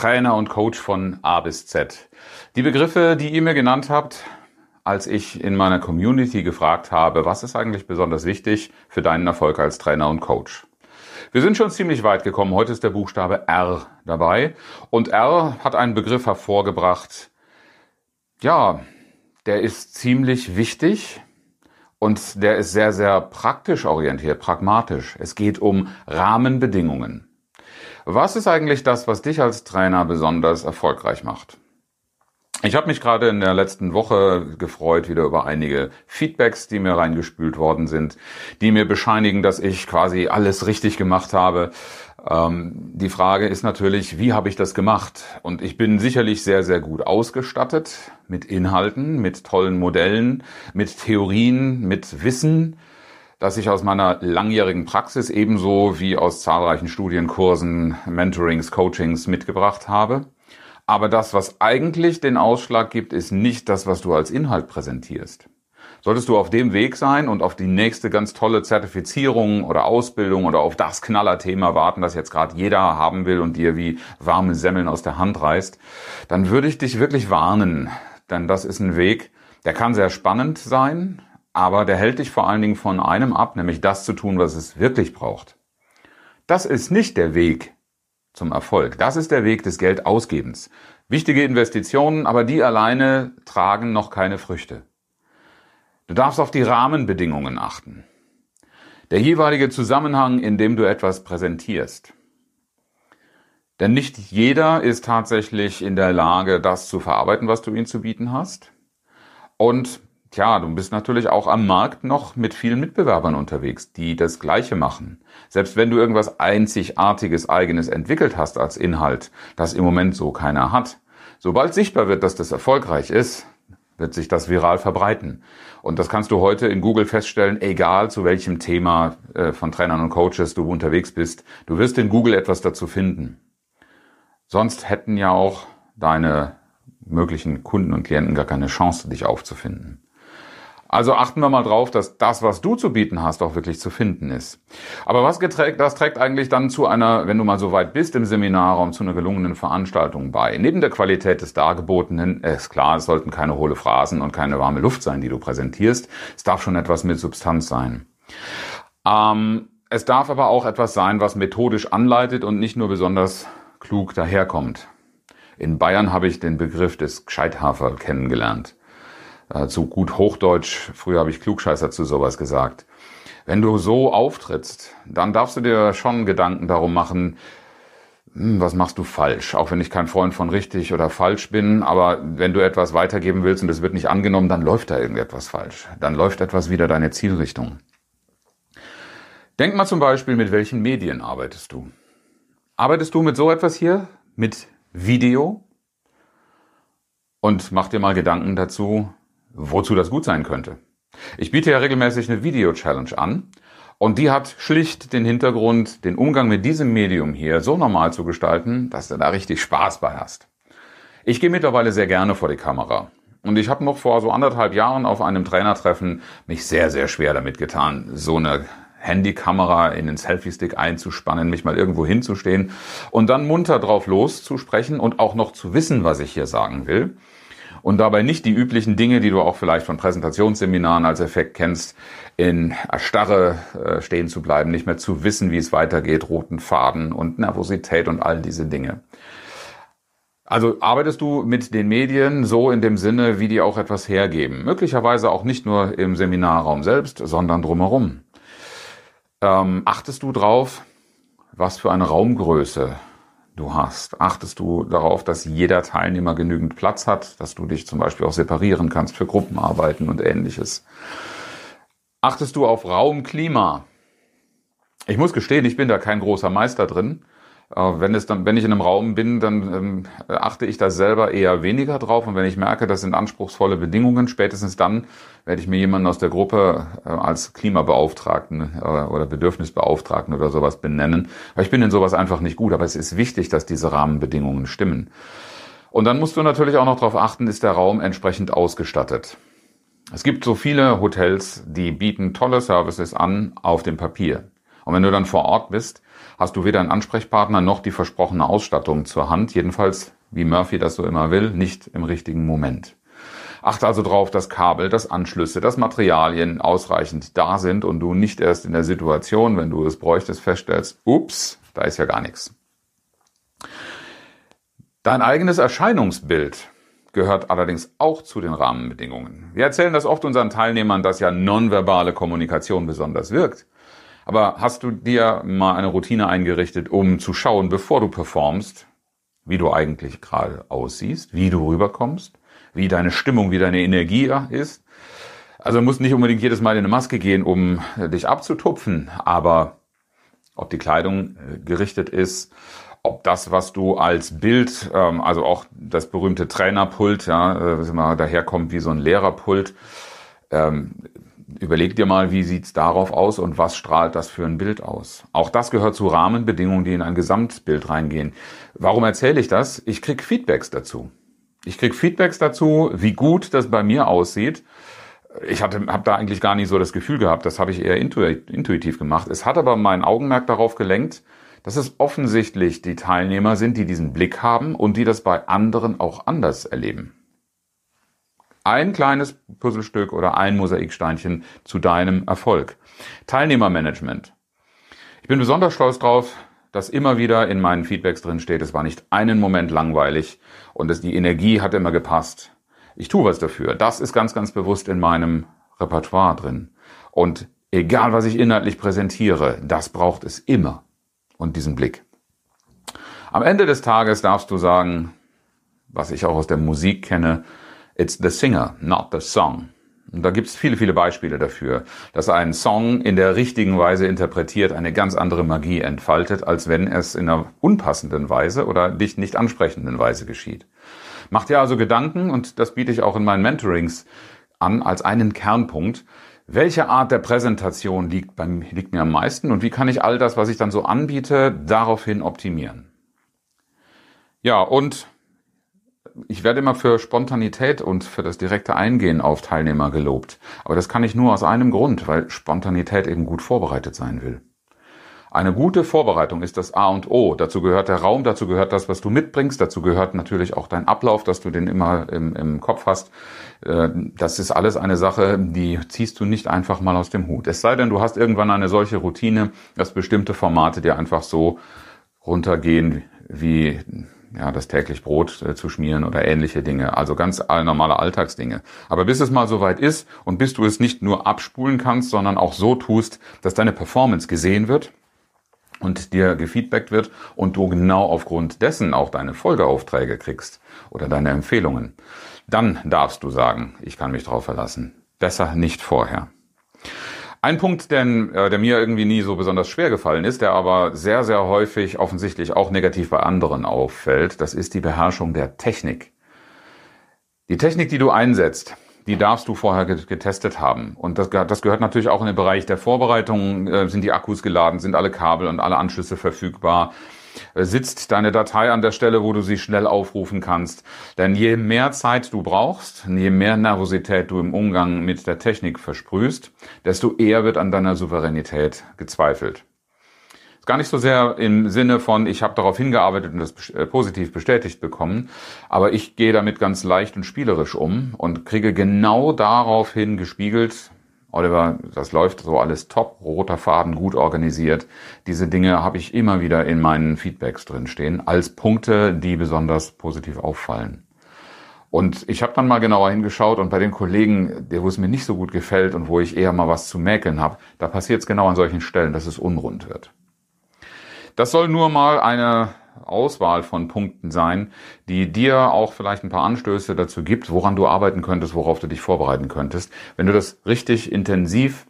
Trainer und Coach von A bis Z. Die Begriffe, die ihr mir genannt habt, als ich in meiner Community gefragt habe, was ist eigentlich besonders wichtig für deinen Erfolg als Trainer und Coach. Wir sind schon ziemlich weit gekommen. Heute ist der Buchstabe R dabei. Und R hat einen Begriff hervorgebracht, ja, der ist ziemlich wichtig und der ist sehr, sehr praktisch orientiert, pragmatisch. Es geht um Rahmenbedingungen. Was ist eigentlich das, was dich als Trainer besonders erfolgreich macht? Ich habe mich gerade in der letzten Woche gefreut wieder über einige Feedbacks, die mir reingespült worden sind, die mir bescheinigen, dass ich quasi alles richtig gemacht habe. Ähm, die Frage ist natürlich, wie habe ich das gemacht? Und ich bin sicherlich sehr, sehr gut ausgestattet mit Inhalten, mit tollen Modellen, mit Theorien, mit Wissen, das ich aus meiner langjährigen Praxis ebenso wie aus zahlreichen Studienkursen, Mentorings, Coachings mitgebracht habe. Aber das, was eigentlich den Ausschlag gibt, ist nicht das, was du als Inhalt präsentierst. Solltest du auf dem Weg sein und auf die nächste ganz tolle Zertifizierung oder Ausbildung oder auf das Knallerthema warten, das jetzt gerade jeder haben will und dir wie warme Semmeln aus der Hand reißt, dann würde ich dich wirklich warnen. Denn das ist ein Weg, der kann sehr spannend sein, aber der hält dich vor allen Dingen von einem ab, nämlich das zu tun, was es wirklich braucht. Das ist nicht der Weg, zum Erfolg. Das ist der Weg des Geldausgebens. Wichtige Investitionen, aber die alleine tragen noch keine Früchte. Du darfst auf die Rahmenbedingungen achten. Der jeweilige Zusammenhang, in dem du etwas präsentierst. Denn nicht jeder ist tatsächlich in der Lage, das zu verarbeiten, was du ihm zu bieten hast. Und Tja, du bist natürlich auch am Markt noch mit vielen Mitbewerbern unterwegs, die das Gleiche machen. Selbst wenn du irgendwas einzigartiges, eigenes entwickelt hast als Inhalt, das im Moment so keiner hat. Sobald sichtbar wird, dass das erfolgreich ist, wird sich das viral verbreiten. Und das kannst du heute in Google feststellen, egal zu welchem Thema äh, von Trainern und Coaches du unterwegs bist. Du wirst in Google etwas dazu finden. Sonst hätten ja auch deine möglichen Kunden und Klienten gar keine Chance, dich aufzufinden. Also achten wir mal drauf, dass das, was du zu bieten hast, auch wirklich zu finden ist. Aber was geträgt, das trägt eigentlich dann zu einer, wenn du mal so weit bist im Seminarraum, zu einer gelungenen Veranstaltung bei. Neben der Qualität des Dargebotenen ist klar, es sollten keine hohle Phrasen und keine warme Luft sein, die du präsentierst. Es darf schon etwas mit Substanz sein. Ähm, es darf aber auch etwas sein, was methodisch anleitet und nicht nur besonders klug daherkommt. In Bayern habe ich den Begriff des Gescheithafer kennengelernt äh, zu gut Hochdeutsch, früher habe ich Klugscheißer zu sowas gesagt. Wenn du so auftrittst, dann darfst du dir schon Gedanken darum machen, hm, was machst du falsch? Auch wenn ich kein Freund von richtig oder falsch bin, aber wenn du etwas weitergeben willst und es wird nicht angenommen, dann läuft da irgendetwas falsch. Dann läuft etwas wieder deine Zielrichtung. Denk mal zum Beispiel, mit welchen Medien arbeitest du? Arbeitest du mit so etwas hier? Mit Video? Und mach dir mal Gedanken dazu, wozu das gut sein könnte. Ich biete ja regelmäßig eine Video-Challenge an und die hat schlicht den Hintergrund, den Umgang mit diesem Medium hier so normal zu gestalten, dass du da richtig Spaß bei hast. Ich gehe mittlerweile sehr gerne vor die Kamera. Und ich habe noch vor so anderthalb Jahren auf einem Trainertreffen mich sehr, sehr schwer damit getan, so eine Handykamera in den Selfie-Stick einzuspannen, mich mal irgendwo hinzustehen und dann munter drauf loszusprechen und auch noch zu wissen, was ich hier sagen will und dabei nicht die üblichen Dinge, die du auch vielleicht von Präsentationsseminaren als Effekt kennst, in Erstarre äh, stehen zu bleiben, nicht mehr zu wissen, wie es weitergeht, roten Faden und Nervosität und all diese Dinge. Also arbeitest du mit den Medien so in dem Sinne, wie die auch etwas hergeben. Möglicherweise auch nicht nur im Seminarraum selbst, sondern drumherum. Ähm, achtest du drauf, was für eine Raumgröße du hast. Achtest du darauf, dass jeder Teilnehmer genügend Platz hat, dass du dich zum Beispiel auch separieren kannst für Gruppenarbeiten und ähnliches. Achtest du auf Raumklima? Ich muss gestehen, ich bin da kein großer Meister drin. Wenn, es dann, wenn ich in einem Raum bin, dann ähm, achte ich da selber eher weniger drauf. Und wenn ich merke, das sind anspruchsvolle Bedingungen, spätestens dann werde ich mir jemanden aus der Gruppe äh, als Klimabeauftragten äh, oder Bedürfnisbeauftragten oder sowas benennen. Weil ich bin in sowas einfach nicht gut. Aber es ist wichtig, dass diese Rahmenbedingungen stimmen. Und dann musst du natürlich auch noch darauf achten, ist der Raum entsprechend ausgestattet. Es gibt so viele Hotels, die bieten tolle Services an auf dem Papier. Und wenn du dann vor Ort bist, hast du weder einen Ansprechpartner noch die versprochene Ausstattung zur Hand. Jedenfalls, wie Murphy das so immer will, nicht im richtigen Moment. Achte also darauf, dass Kabel, dass Anschlüsse, dass Materialien ausreichend da sind und du nicht erst in der Situation, wenn du es bräuchtest, feststellst, ups, da ist ja gar nichts. Dein eigenes Erscheinungsbild gehört allerdings auch zu den Rahmenbedingungen. Wir erzählen das oft unseren Teilnehmern, dass ja nonverbale Kommunikation besonders wirkt. Aber hast du dir mal eine Routine eingerichtet, um zu schauen, bevor du performst, wie du eigentlich gerade aussiehst, wie du rüberkommst, wie deine Stimmung, wie deine Energie ist? Also muss nicht unbedingt jedes Mal in eine Maske gehen, um dich abzutupfen, aber ob die Kleidung äh, gerichtet ist, ob das, was du als Bild, ähm, also auch das berühmte Trainerpult, ja, äh, daherkommt wie so ein Lehrerpult, ähm, Überleg dir mal, wie sieht's darauf aus und was strahlt das für ein Bild aus? Auch das gehört zu Rahmenbedingungen, die in ein Gesamtbild reingehen. Warum erzähle ich das? Ich krieg Feedbacks dazu. Ich krieg Feedbacks dazu, wie gut das bei mir aussieht. Ich habe da eigentlich gar nicht so das Gefühl gehabt. Das habe ich eher intuitiv gemacht. Es hat aber mein Augenmerk darauf gelenkt, dass es offensichtlich die Teilnehmer sind, die diesen Blick haben und die das bei anderen auch anders erleben ein kleines Puzzlestück oder ein Mosaiksteinchen zu deinem Erfolg. Teilnehmermanagement. Ich bin besonders stolz drauf, dass immer wieder in meinen Feedbacks drin steht, es war nicht einen Moment langweilig und es, die Energie hat immer gepasst. Ich tue was dafür. Das ist ganz, ganz bewusst in meinem Repertoire drin. Und egal, was ich inhaltlich präsentiere, das braucht es immer. Und diesen Blick. Am Ende des Tages darfst du sagen, was ich auch aus der Musik kenne, It's the singer, not the song. Und da gibt es viele, viele Beispiele dafür, dass ein Song in der richtigen Weise interpretiert eine ganz andere Magie entfaltet, als wenn es in einer unpassenden Weise oder dich nicht ansprechenden Weise geschieht. Mach dir also Gedanken, und das biete ich auch in meinen Mentorings an, als einen Kernpunkt. Welche Art der Präsentation liegt, beim, liegt mir am meisten und wie kann ich all das, was ich dann so anbiete, daraufhin optimieren? Ja, und ich werde immer für Spontanität und für das direkte Eingehen auf Teilnehmer gelobt. Aber das kann ich nur aus einem Grund, weil Spontanität eben gut vorbereitet sein will. Eine gute Vorbereitung ist das A und O. Dazu gehört der Raum, dazu gehört das, was du mitbringst, dazu gehört natürlich auch dein Ablauf, dass du den immer im, im Kopf hast. Äh, das ist alles eine Sache, die ziehst du nicht einfach mal aus dem Hut. Es sei denn, du hast irgendwann eine solche Routine, dass bestimmte Formate dir einfach so runtergehen wie ja, das täglich Brot äh, zu schmieren oder ähnliche Dinge. Also ganz normale Alltagsdinge. Aber bis es mal soweit ist und bis du es nicht nur abspulen kannst, sondern auch so tust, dass deine Performance gesehen wird und dir gefeedbackt wird und du genau aufgrund dessen auch deine Folgeaufträge kriegst oder deine Empfehlungen, dann darfst du sagen, ich kann mich drauf verlassen. Besser nicht vorher. Ein Punkt, der, äh, der mir irgendwie nie so besonders schwer gefallen ist, der aber sehr, sehr häufig offensichtlich auch negativ bei anderen auffällt, das ist die Beherrschung der Technik. Die Technik, die du einsetzt, die darfst du vorher getestet haben. Und das, das gehört natürlich auch in den Bereich der Vorbereitung. Äh, sind die Akkus geladen, sind alle Kabel und alle Anschlüsse verfügbar? Sitzt deine Datei an der Stelle, wo du sie schnell aufrufen kannst. Denn je mehr Zeit du brauchst, je mehr Nervosität du im Umgang mit der Technik versprühst, desto eher wird an deiner Souveränität gezweifelt. Gar nicht so sehr im Sinne von, ich habe darauf hingearbeitet und das äh, positiv bestätigt bekommen, aber ich gehe damit ganz leicht und spielerisch um und kriege genau daraufhin gespiegelt, Oliver, das läuft so alles top, roter Faden, gut organisiert. Diese Dinge habe ich immer wieder in meinen Feedbacks drinstehen, als Punkte, die besonders positiv auffallen. Und ich habe dann mal genauer hingeschaut und bei den Kollegen, wo es mir nicht so gut gefällt und wo ich eher mal was zu mäkeln habe, da passiert es genau an solchen Stellen, dass es unrund wird. Das soll nur mal eine Auswahl von Punkten sein, die dir auch vielleicht ein paar Anstöße dazu gibt, woran du arbeiten könntest, worauf du dich vorbereiten könntest. Wenn du das richtig intensiv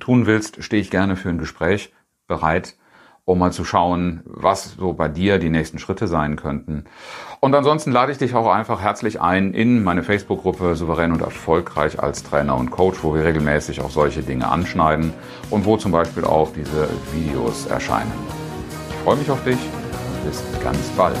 tun willst, stehe ich gerne für ein Gespräch bereit um mal zu schauen, was so bei dir die nächsten Schritte sein könnten. Und ansonsten lade ich dich auch einfach herzlich ein in meine Facebook-Gruppe Souverän und Erfolgreich als Trainer und Coach, wo wir regelmäßig auch solche Dinge anschneiden und wo zum Beispiel auch diese Videos erscheinen. Ich freue mich auf dich bis ganz bald.